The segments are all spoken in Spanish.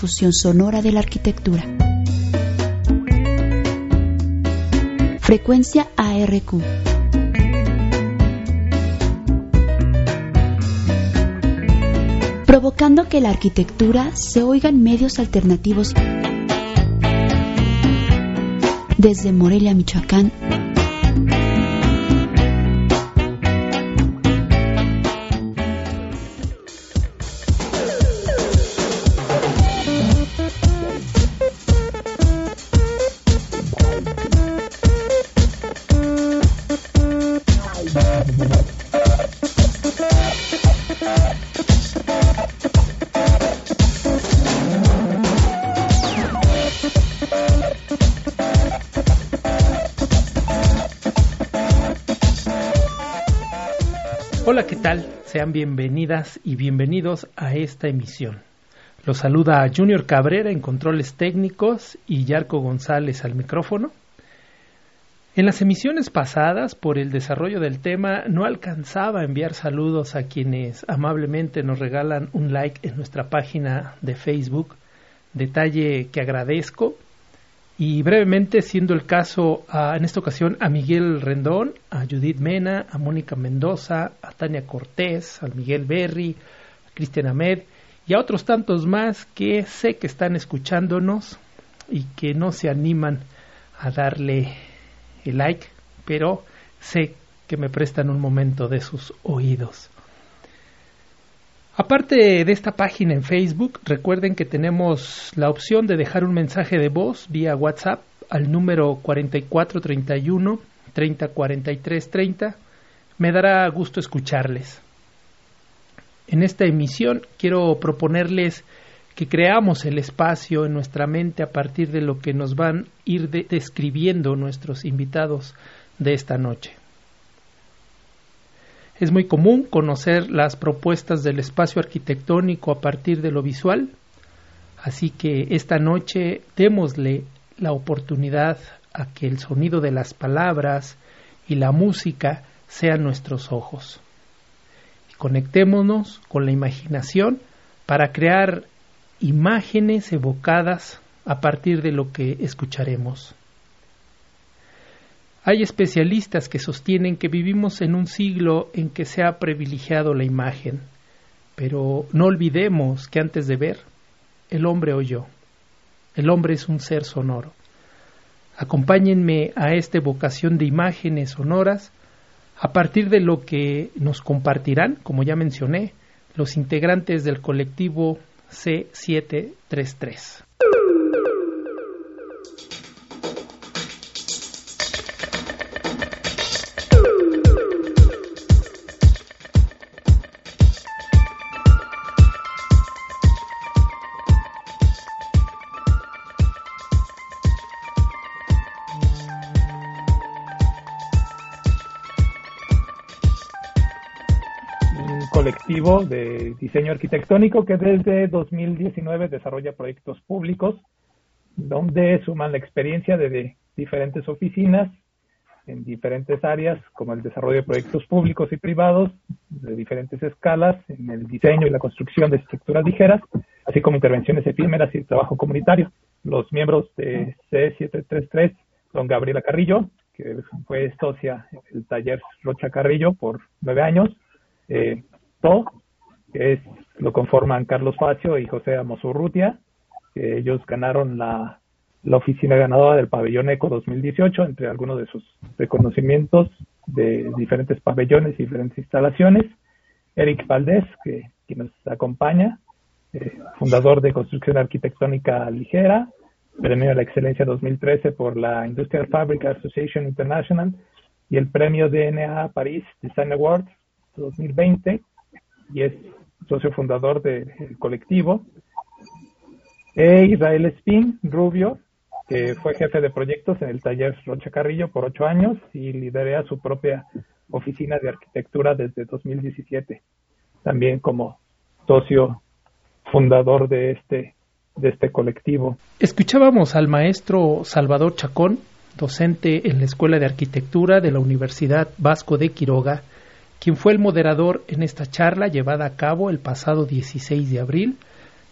difusión sonora de la arquitectura. Frecuencia ARQ. Provocando que la arquitectura se oiga en medios alternativos desde Morelia, Michoacán, Sean bienvenidas y bienvenidos a esta emisión. Los saluda Junior Cabrera en controles técnicos y Yarco González al micrófono. En las emisiones pasadas, por el desarrollo del tema, no alcanzaba a enviar saludos a quienes amablemente nos regalan un like en nuestra página de Facebook, detalle que agradezco y brevemente, siendo el caso en esta ocasión a Miguel Rendón, a Judith Mena, a Mónica Mendoza, a Tania Cortés, a Miguel Berry, a Cristian Ahmed y a otros tantos más que sé que están escuchándonos y que no se animan a darle el like, pero sé que me prestan un momento de sus oídos. Aparte de esta página en Facebook, recuerden que tenemos la opción de dejar un mensaje de voz vía WhatsApp al número 4431 304330. Me dará gusto escucharles. En esta emisión quiero proponerles que creamos el espacio en nuestra mente a partir de lo que nos van a ir describiendo nuestros invitados de esta noche. Es muy común conocer las propuestas del espacio arquitectónico a partir de lo visual, así que esta noche démosle la oportunidad a que el sonido de las palabras y la música sean nuestros ojos. Y conectémonos con la imaginación para crear imágenes evocadas a partir de lo que escucharemos. Hay especialistas que sostienen que vivimos en un siglo en que se ha privilegiado la imagen, pero no olvidemos que antes de ver, el hombre oyó. El hombre es un ser sonoro. Acompáñenme a esta evocación de imágenes sonoras a partir de lo que nos compartirán, como ya mencioné, los integrantes del colectivo C733. De diseño arquitectónico que desde 2019 desarrolla proyectos públicos donde suman la experiencia de diferentes oficinas en diferentes áreas, como el desarrollo de proyectos públicos y privados de diferentes escalas, en el diseño y la construcción de estructuras ligeras, así como intervenciones efímeras y trabajo comunitario. Los miembros de C733 son Gabriela Carrillo, que fue socia en el taller Rocha Carrillo por nueve años, eh, que es, lo conforman Carlos Facio y José Amosurrutia, que ellos ganaron la, la oficina ganadora del pabellón ECO 2018, entre algunos de sus reconocimientos de diferentes pabellones y diferentes instalaciones. Eric Valdés, que, nos acompaña, eh, fundador de Construcción Arquitectónica Ligera, premio a la excelencia 2013 por la Industrial Fabric Association International y el premio DNA París Design Awards 2020 y es socio fundador del colectivo. E Israel Spin Rubio, que fue jefe de proyectos en el taller Rocha Carrillo por ocho años y lidera su propia oficina de arquitectura desde 2017. También como socio fundador de este, de este colectivo. Escuchábamos al maestro Salvador Chacón, docente en la Escuela de Arquitectura de la Universidad Vasco de Quiroga, quien fue el moderador en esta charla llevada a cabo el pasado 16 de abril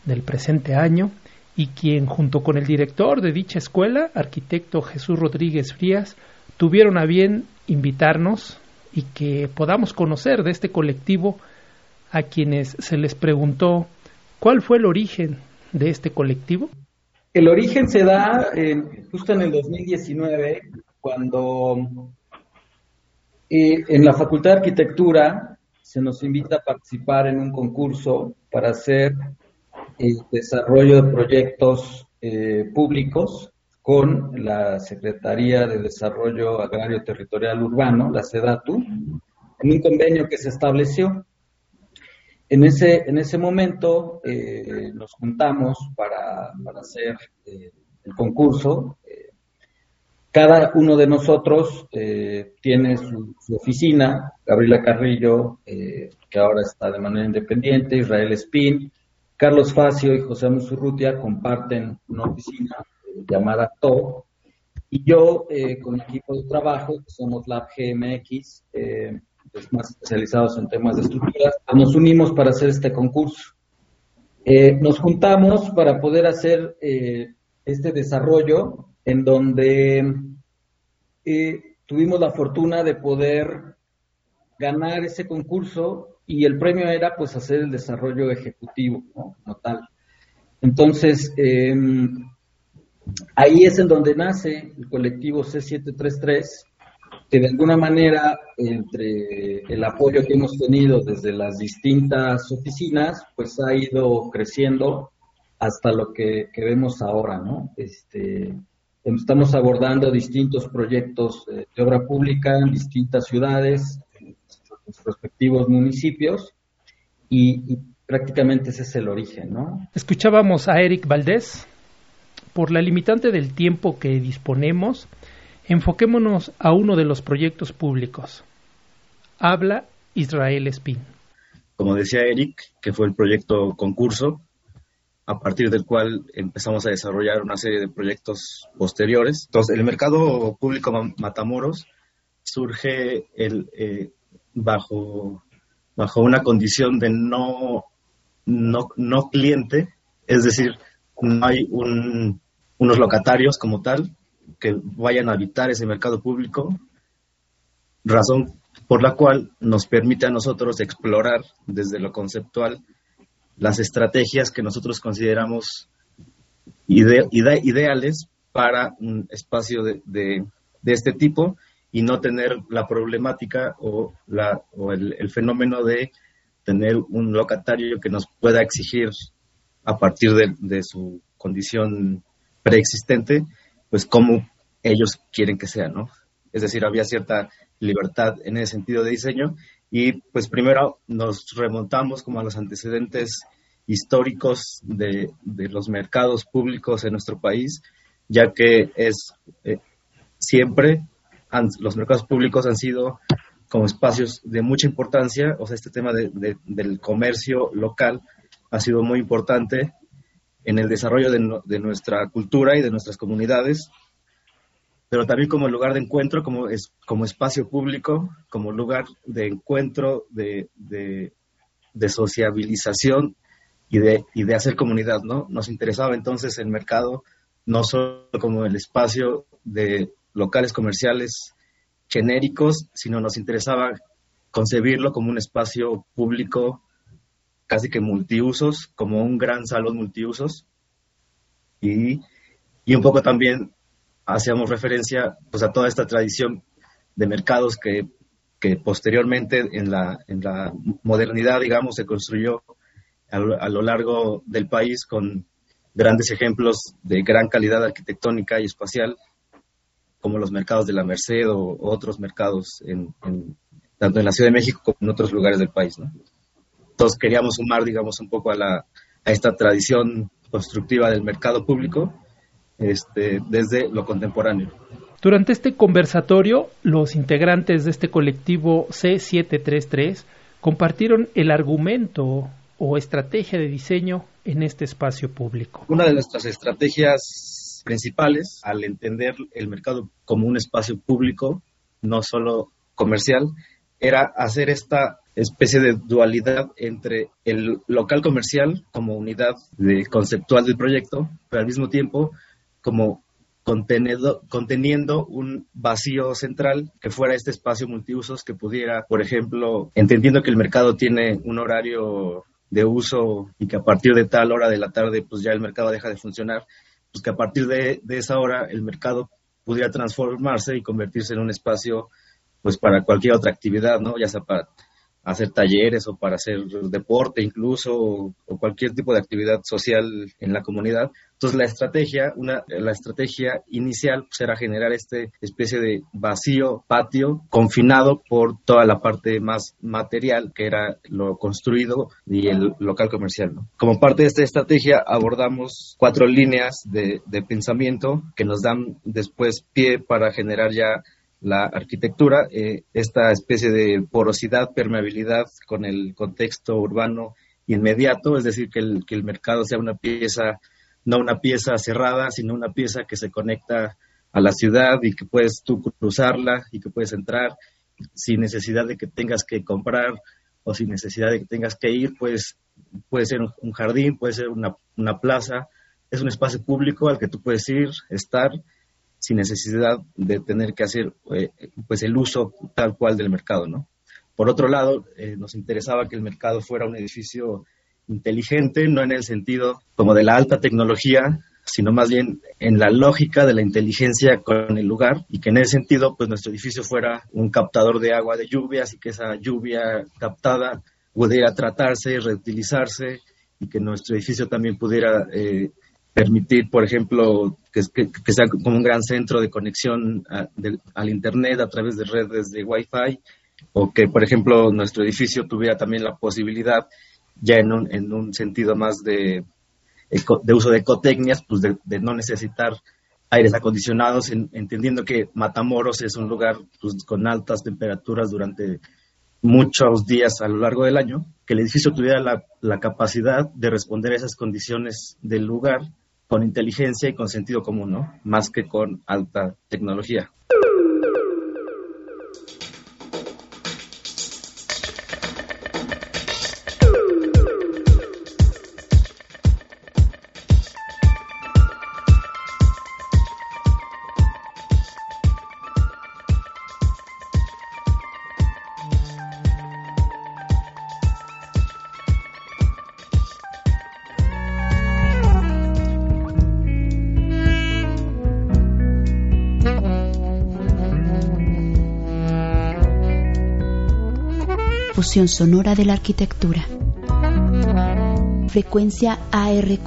del presente año y quien junto con el director de dicha escuela, arquitecto Jesús Rodríguez Frías, tuvieron a bien invitarnos y que podamos conocer de este colectivo a quienes se les preguntó cuál fue el origen de este colectivo. El origen se da justo en el 2019, cuando en la Facultad de Arquitectura se nos invita a participar en un concurso para hacer el desarrollo de proyectos eh, públicos con la Secretaría de Desarrollo Agrario Territorial Urbano, la SEDATU, en un convenio que se estableció. En ese, en ese momento eh, nos juntamos para, hacer eh, el concurso. Cada uno de nosotros tiene su, oficina, Gabriela Carrillo, que ahora está de manera independiente, Israel Spin, Carlos Facio y José Musurrutia comparten una oficina eh, llamada TO y yo eh, con mi equipo de trabajo, que somos Lab GMX, eh, pues más especializados en temas de estructuras, nos unimos para hacer este concurso. nos juntamos para poder hacer este desarrollo en donde tuvimos la fortuna de poder ganar ese concurso y el premio era pues hacer el desarrollo ejecutivo, ¿no? Como tal. Entonces, em, ahí es en donde nace el colectivo C733, que de alguna manera, entre el apoyo que hemos tenido desde las distintas oficinas, pues ha ido creciendo hasta lo que, vemos ahora, ¿no? Este, estamos abordando distintos proyectos eh, de obra pública en distintas ciudades, sus respectivos municipios y, prácticamente ese es el origen, ¿no? Escuchábamos a Eric Valdés. Por la limitante del tiempo que disponemos, enfoquémonos a uno de los proyectos públicos. Habla Israel Espín. Como decía Eric, que fue el proyecto concurso, a partir del cual empezamos a desarrollar una serie de proyectos posteriores. Entonces, el mercado público Matamoros surge eh, bajo, bajo una condición de no, cliente, es decir, no hay un, unos locatarios como tal que vayan a habitar ese mercado público, razón por la cual nos permite a nosotros explorar desde lo conceptual las estrategias que nosotros consideramos ideales para un espacio de, de, de, este tipo y no tener la problemática o, la, o el, fenómeno de tener un locatario que nos pueda exigir a partir de, su condición preexistente, pues cómo ellos quieren que sea, ¿no? Es decir, había cierta libertad en ese sentido de diseño y pues primero nos remontamos como a los antecedentes históricos de, de los mercados públicos en nuestro país, ya que es eh, siempre los mercados públicos han sido como espacios de mucha importancia, o sea, este tema del comercio local ha sido muy importante en el desarrollo de, nuestra cultura y de nuestras comunidades, pero también como lugar de encuentro, como, es, como espacio público, como lugar de encuentro, de, de sociabilización y de, y de hacer comunidad, ¿no? Nos interesaba entonces el mercado no solo como el espacio de locales comerciales genéricos, sino nos interesaba concebirlo como un espacio público casi que multiusos, como un gran salón multiusos. Y, y un poco también hacíamos referencia pues, a toda esta tradición de mercados que, que posteriormente en la, en la modernidad, digamos, se construyó a, lo largo del país con grandes ejemplos de gran calidad arquitectónica y espacial como los mercados de la Merced o, otros mercados en, tanto en la Ciudad de México como en otros lugares del país. ¿no? Entonces queríamos sumar, digamos, un poco a, la, a esta tradición constructiva del mercado público este, desde lo contemporáneo. Durante este conversatorio, los integrantes de este colectivo C733 compartieron el argumento o estrategia de diseño en este espacio público. Una de nuestras estrategias principales al entender el mercado como un espacio público, no solo comercial, era hacer esta especie de dualidad entre el local comercial como unidad de, conceptual del proyecto, pero al mismo tiempo como conteniendo un vacío central que fuera este espacio multiusos que pudiera, por ejemplo, entendiendo que el mercado tiene un horario de uso y que a partir de tal hora de la tarde pues ya el mercado deja de funcionar, pues que a partir de, esa hora el mercado pudiera transformarse y convertirse en un espacio pues para cualquier otra actividad, ¿no? Ya sea para hacer talleres o para hacer deporte incluso o, cualquier tipo de actividad social en la comunidad. Entonces la estrategia, una, la estrategia inicial pues, era generar este especie de vacío patio confinado por toda la parte más material que era lo construido y el local comercial. Como parte de esta estrategia abordamos cuatro líneas de, de pensamiento que nos dan después pie para generar ya la arquitectura, eh, esta especie de porosidad, permeabilidad con el contexto urbano inmediato, es decir, que el, que el mercado sea una pieza, no una pieza cerrada, sino una pieza que se conecta a la ciudad y que puedes tú cruzarla y que puedes entrar sin necesidad de que tengas que comprar o sin necesidad de que tengas que ir, pues puede ser un jardín, puede ser una, plaza, es un espacio público al que tú puedes ir, estar sin necesidad de tener que hacer eh, pues el uso tal cual del mercado, ¿no? Por otro lado, eh, nos interesaba que el mercado fuera un edificio inteligente, no en el sentido como de la alta tecnología, sino más bien en la lógica de la inteligencia con el lugar y que en ese sentido pues nuestro edificio fuera un captador de agua de lluvias y que esa lluvia captada pudiera tratarse, reutilizarse y que nuestro edificio también pudiera eh, permitir, por ejemplo, que, sea como un gran centro de conexión al Internet a través de redes de Wi-Fi, o que, por ejemplo, nuestro edificio tuviera también la posibilidad, ya en un, en un sentido más de, de uso de ecotecnias, pues de, no necesitar aires acondicionados, entendiendo que Matamoros es un lugar pues, con altas temperaturas durante muchos días a lo largo del año, que el edificio tuviera la, la capacidad de responder a esas condiciones del lugar con inteligencia y con sentido común, ¿no? Más que con alta tecnología. Sonora de la arquitectura. Frecuencia ARQ.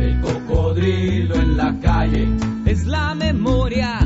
El cocodrilo en la calle es la memoria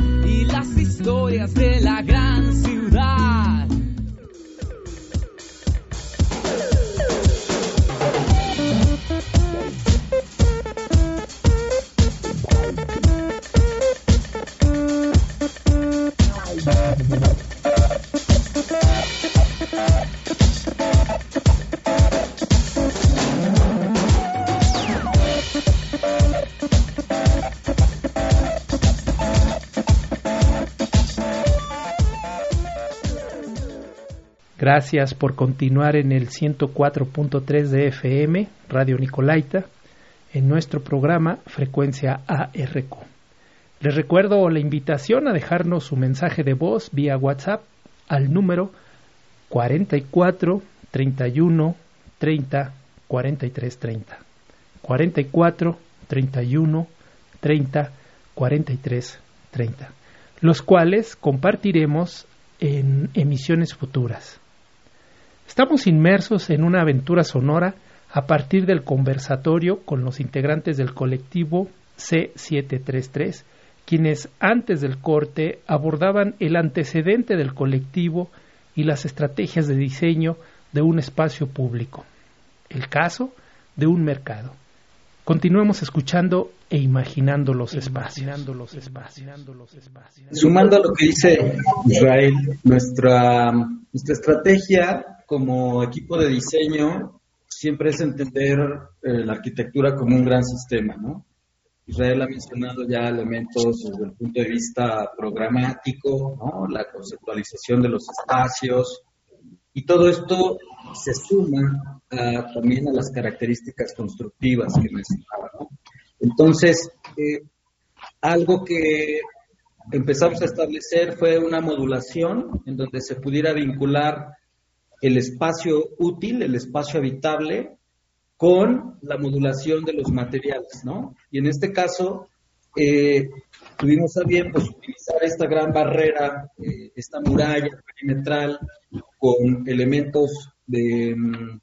Gracias por continuar en el 104.3 de FM, Radio Nicolaita, en nuestro programa Frecuencia ARQ. Les recuerdo la invitación a dejarnos su mensaje de voz vía WhatsApp al número 44 31 30 43 30. 44 31 30 43 30, los cuales compartiremos en emisiones futuras. Estamos inmersos en una aventura sonora a partir del conversatorio con los integrantes del colectivo C733, quienes antes del corte abordaban el antecedente del colectivo y las estrategias de diseño de un espacio público, el caso de un mercado. Continuemos escuchando e imaginando los espacios. Los espacios. Sumando a lo que dice Israel, nuestra, nuestra estrategia como equipo de diseño siempre es entender eh, la arquitectura como un gran sistema, ¿no? Israel ha mencionado ya elementos desde el punto de vista programático, ¿no? La conceptualización de los espacios, Y todo esto se suma también a las características constructivas que mencionaba. ¿no? Entonces, eh, algo que empezamos a establecer fue una modulación en donde se pudiera vincular el espacio útil, el espacio habitable, con la modulación de los materiales, ¿no? Y en este caso, eh, tuvimos a bien pues, utilizar esta gran barrera, eh, esta muralla perimetral con elementos de, mm,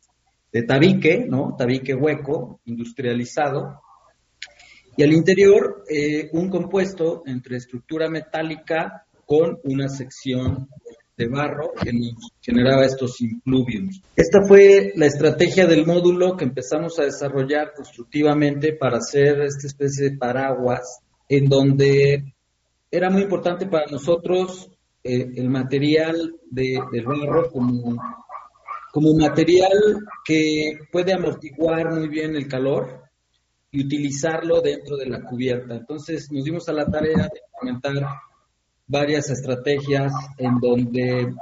de tabique, ¿no? Tabique hueco, industrializado, y al interior eh, un compuesto entre estructura metálica con una sección de barro que nos generaba estos impluviums. Esta fue la estrategia del módulo que empezamos a desarrollar constructivamente para hacer esta especie de paraguas en donde era muy importante para nosotros eh, el material de, del barro como, como material que puede amortiguar muy bien el calor y utilizarlo dentro de la cubierta. Entonces nos dimos a la tarea de implementar varias estrategias en donde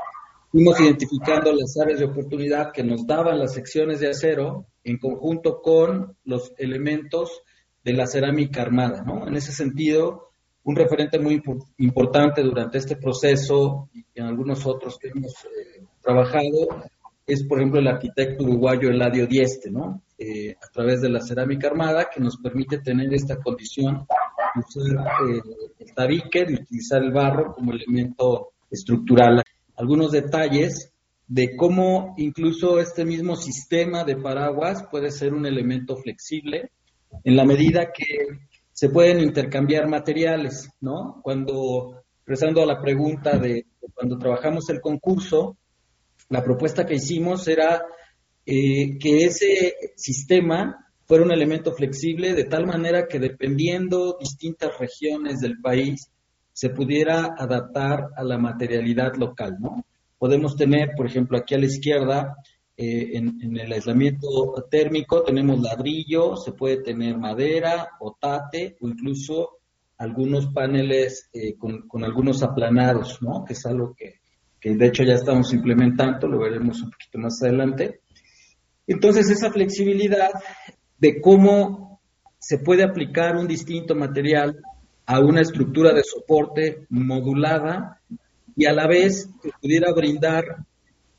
fuimos identificando las áreas de oportunidad que nos daban las secciones de acero en conjunto con los elementos de la cerámica armada. ¿no? En ese sentido, un referente muy importante durante este proceso y en algunos otros que hemos eh, trabajado es, por ejemplo, el arquitecto uruguayo Eladio Dieste, ¿no? Eh, a través de la cerámica armada, que nos permite tener esta condición de usar eh, tabique, de utilizar el barro como elemento estructural. Algunos detalles de cómo incluso este mismo sistema de paraguas puede ser un elemento flexible en la medida que se pueden intercambiar materiales, ¿no? Cuando, regresando a la pregunta de cuando trabajamos el concurso, la propuesta que hicimos era eh, que ese sistema fuera un elemento flexible de tal manera que dependiendo distintas regiones del país se pudiera adaptar a la materialidad local, ¿no? Podemos tener, por ejemplo, aquí a la izquierda, eh, en, el aislamiento térmico tenemos ladrillo, se puede tener madera, otate o incluso algunos paneles eh, con, con, algunos aplanados, ¿no? Que es algo que, que de hecho ya estamos implementando, lo veremos un poquito más adelante. Entonces, esa flexibilidad de cómo se puede aplicar un distinto material a una estructura de soporte modulada y a la vez que pudiera brindar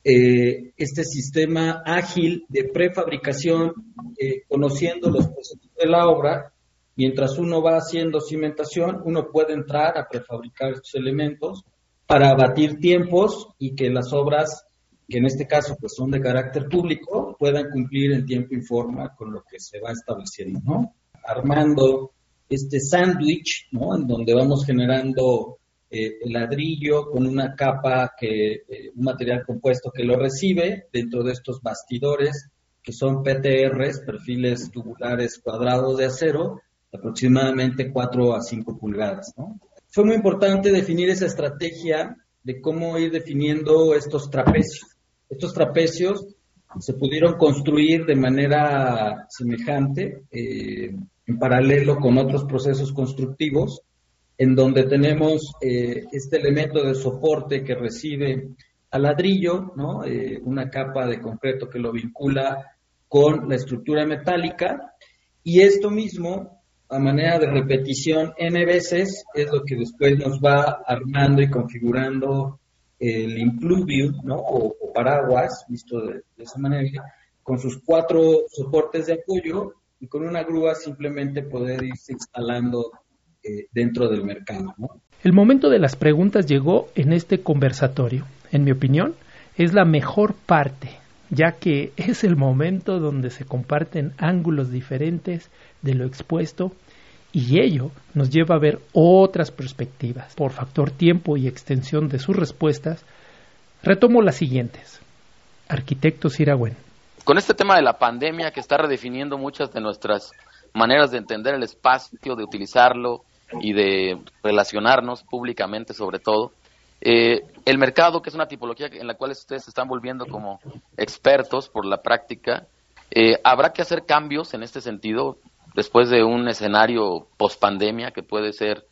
eh, este sistema ágil de prefabricación, eh, conociendo los procesos de la obra, mientras uno va haciendo cimentación, uno puede entrar a prefabricar estos elementos para abatir tiempos y que las obras, que en este caso pues son de carácter público, puedan cumplir en tiempo y forma con lo que se va estableciendo, ¿no? Armando este sándwich, ¿no? En donde vamos generando eh, el ladrillo con una capa que, eh, un material compuesto que lo recibe dentro de estos bastidores que son PTRs, perfiles tubulares cuadrados de acero, aproximadamente 4 a 5 pulgadas, ¿no? fue muy importante definir esa estrategia de cómo ir definiendo estos trapecios. Estos trapecios se pudieron construir de manera semejante, eh, en paralelo con otros procesos constructivos, en donde tenemos eh, este elemento de soporte que recibe al ladrillo, ¿no? Eh, una capa de concreto que lo vincula con la estructura metálica, y esto mismo a manera de repetición n veces es lo que después nos va armando y configurando el impluvium, ¿no? O, paraguas, visto de, esa manera, con sus cuatro soportes de apoyo y con una grúa simplemente poder irse instalando eh, dentro del mercado. El momento de las preguntas llegó en este conversatorio. En mi opinión, es la mejor parte, ya que es el momento donde se comparten ángulos diferentes de lo expuesto y ello nos lleva a ver otras perspectivas. Por factor tiempo y extensión de sus respuestas, retomo las siguientes. Arquitecto Siragüen. Con este tema de la pandemia que está redefiniendo muchas de nuestras maneras de entender el espacio, de utilizarlo y de relacionarnos públicamente sobre todo, eh, el mercado, que es una tipología en la cual ustedes se están volviendo como expertos por la práctica, eh, habrá que hacer cambios en este sentido después de un escenario post pandemia que puede ser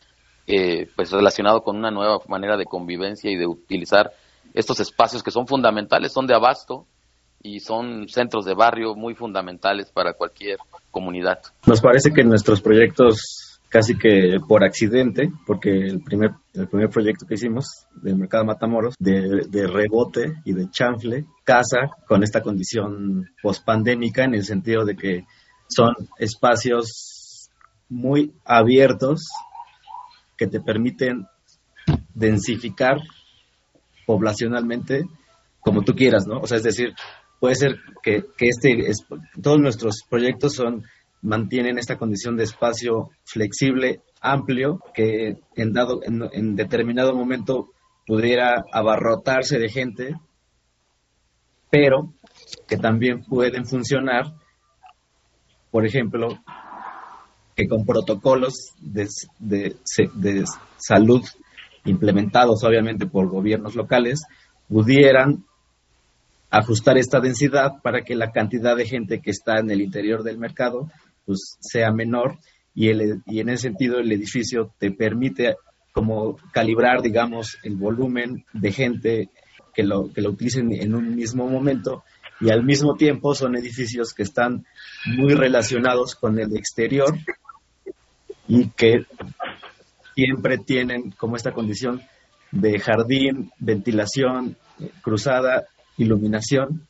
eh, pues relacionado con una nueva manera de convivencia y de utilizar estos espacios que son fundamentales, son de abasto y son centros de barrio muy fundamentales para cualquier comunidad. Nos parece que nuestros proyectos casi que por accidente, porque el primer, el primer proyecto que hicimos del mercado Matamoros, de, rebote y de chanfle, casa con esta condición pospandémica en el sentido de que son espacios muy abiertos que te permiten densificar poblacionalmente como tú quieras, ¿no? O sea, es decir, puede ser que, que este, todos nuestros proyectos son mantienen esta condición de espacio flexible, amplio, que en, dado, en, determinado momento pudiera abarrotarse de gente, pero que también pueden funcionar, por ejemplo, que con protocolos de, de, de salud implementados obviamente por gobiernos locales, pudieran ajustar esta densidad para que la cantidad de gente que está en el interior del mercado pues sea menor. Y, el, y en ese sentido el edificio te permite como calibrar, digamos, el volumen de gente que lo, que lo utilicen en un mismo momento y al mismo tiempo son edificios que están muy relacionados con el exterior y que siempre tienen como esta condición de jardín, ventilación cruzada, iluminación,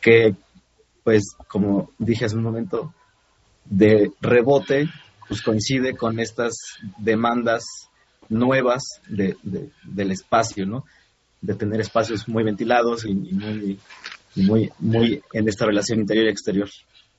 que pues como dije hace un momento, de rebote, pues coincide con estas demandas nuevas de, del espacio, ¿no? De tener espacios muy ventilados y, muy, muy, muy en esta relación interior-exterior.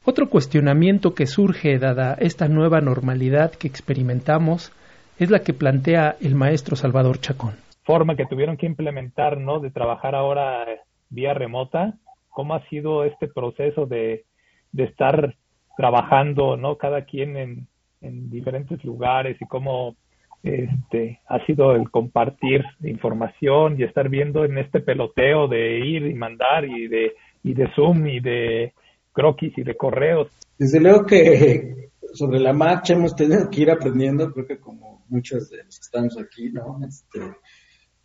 Otro cuestionamiento que surge dada esta nueva normalidad que experimentamos es la que plantea el maestro Salvador Chacón. Forma que tuvieron que implementar, ¿no? De trabajar ahora vía remota. ¿Cómo ha sido este proceso de, de estar trabajando, ¿no? Cada quien en, en diferentes lugares y cómo este ha sido el compartir información y estar viendo en este peloteo de ir y mandar y de y de Zoom y de croquis y de correos. Desde luego que sobre la marcha hemos tenido que ir aprendiendo, creo que como muchos de los que estamos aquí, ¿no? Este,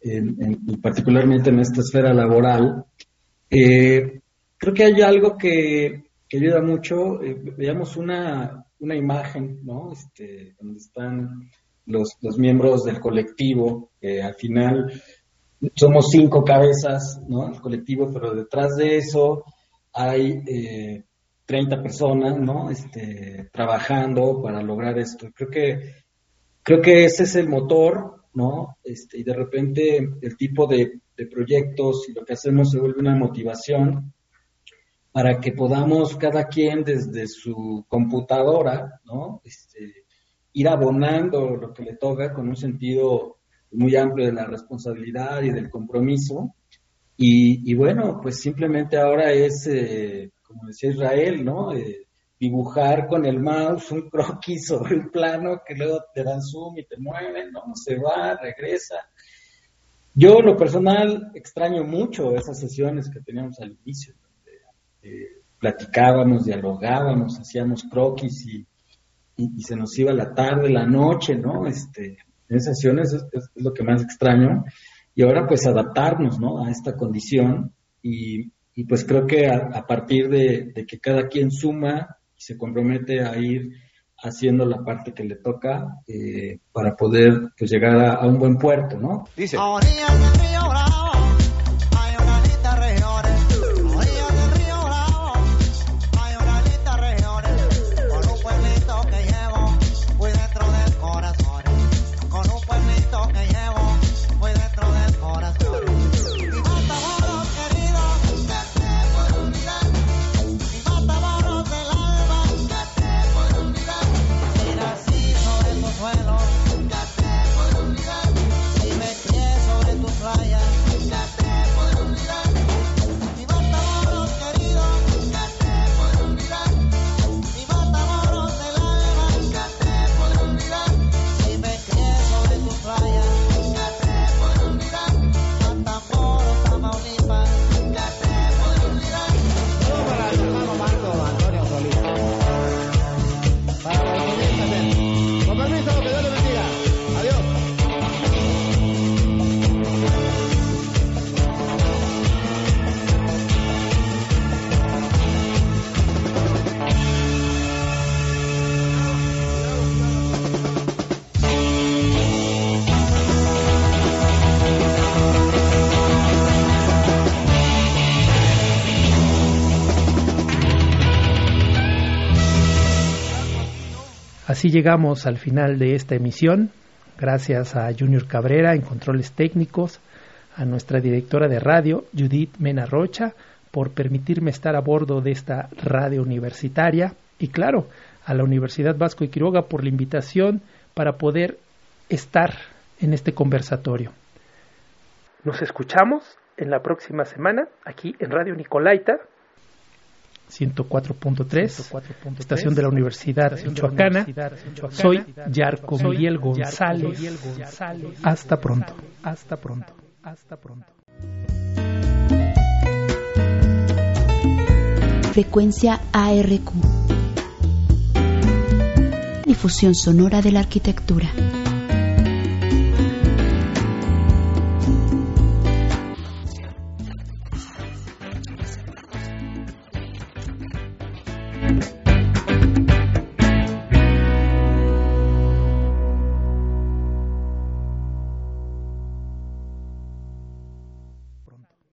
en, particularmente en esta esfera laboral, eh, creo que hay algo que, que ayuda mucho. Eh, veamos una, una imagen, ¿no? Este, donde están los, los miembros del colectivo, que al final somos cinco cabezas, ¿no? El colectivo, pero detrás de eso hay eh, 30 personas, ¿no? Este, trabajando para lograr esto. Creo que, creo que ese es el motor, ¿no? Este, y de repente el tipo de, de proyectos y lo que hacemos se vuelve una motivación para que podamos cada quien desde su computadora, ¿no? Este, ir abonando lo que le toca con un sentido muy amplio de la responsabilidad y del compromiso. Y, bueno, pues simplemente ahora es, eh, como decía Israel, ¿no? Eh, dibujar con el mouse un croquis sobre un plano que luego te dan zoom y te mueven, ¿no? Se va, regresa. Yo, lo personal, extraño mucho esas sesiones que teníamos al inicio. Eh, platicábamos, dialogábamos, hacíamos croquis y, y, se nos iba la tarde, la noche, ¿no? Este, en esas sesiones es, lo que más extraño. Y ahora pues adaptarnos, ¿no? A esta condición y, y pues creo que a, partir de, que cada quien suma y se compromete a ir haciendo la parte que le toca eh, para poder pues llegar a, a, un buen puerto, ¿no? Dice. Así llegamos al final de esta emisión. Gracias a Junior Cabrera en controles técnicos, a nuestra directora de radio, Judith Mena Rocha, por permitirme estar a bordo de esta radio universitaria y claro, a la Universidad Vasco de Quiroga por la invitación para poder estar en este conversatorio. Nos escuchamos en la próxima semana aquí en Radio Nicolaita 104.3, estación de la Universidad Michoacana. Soy Yarco Miguel González. Hasta pronto. Hasta pronto. Hasta pronto. Frecuencia ARQ. Difusión sonora de la arquitectura.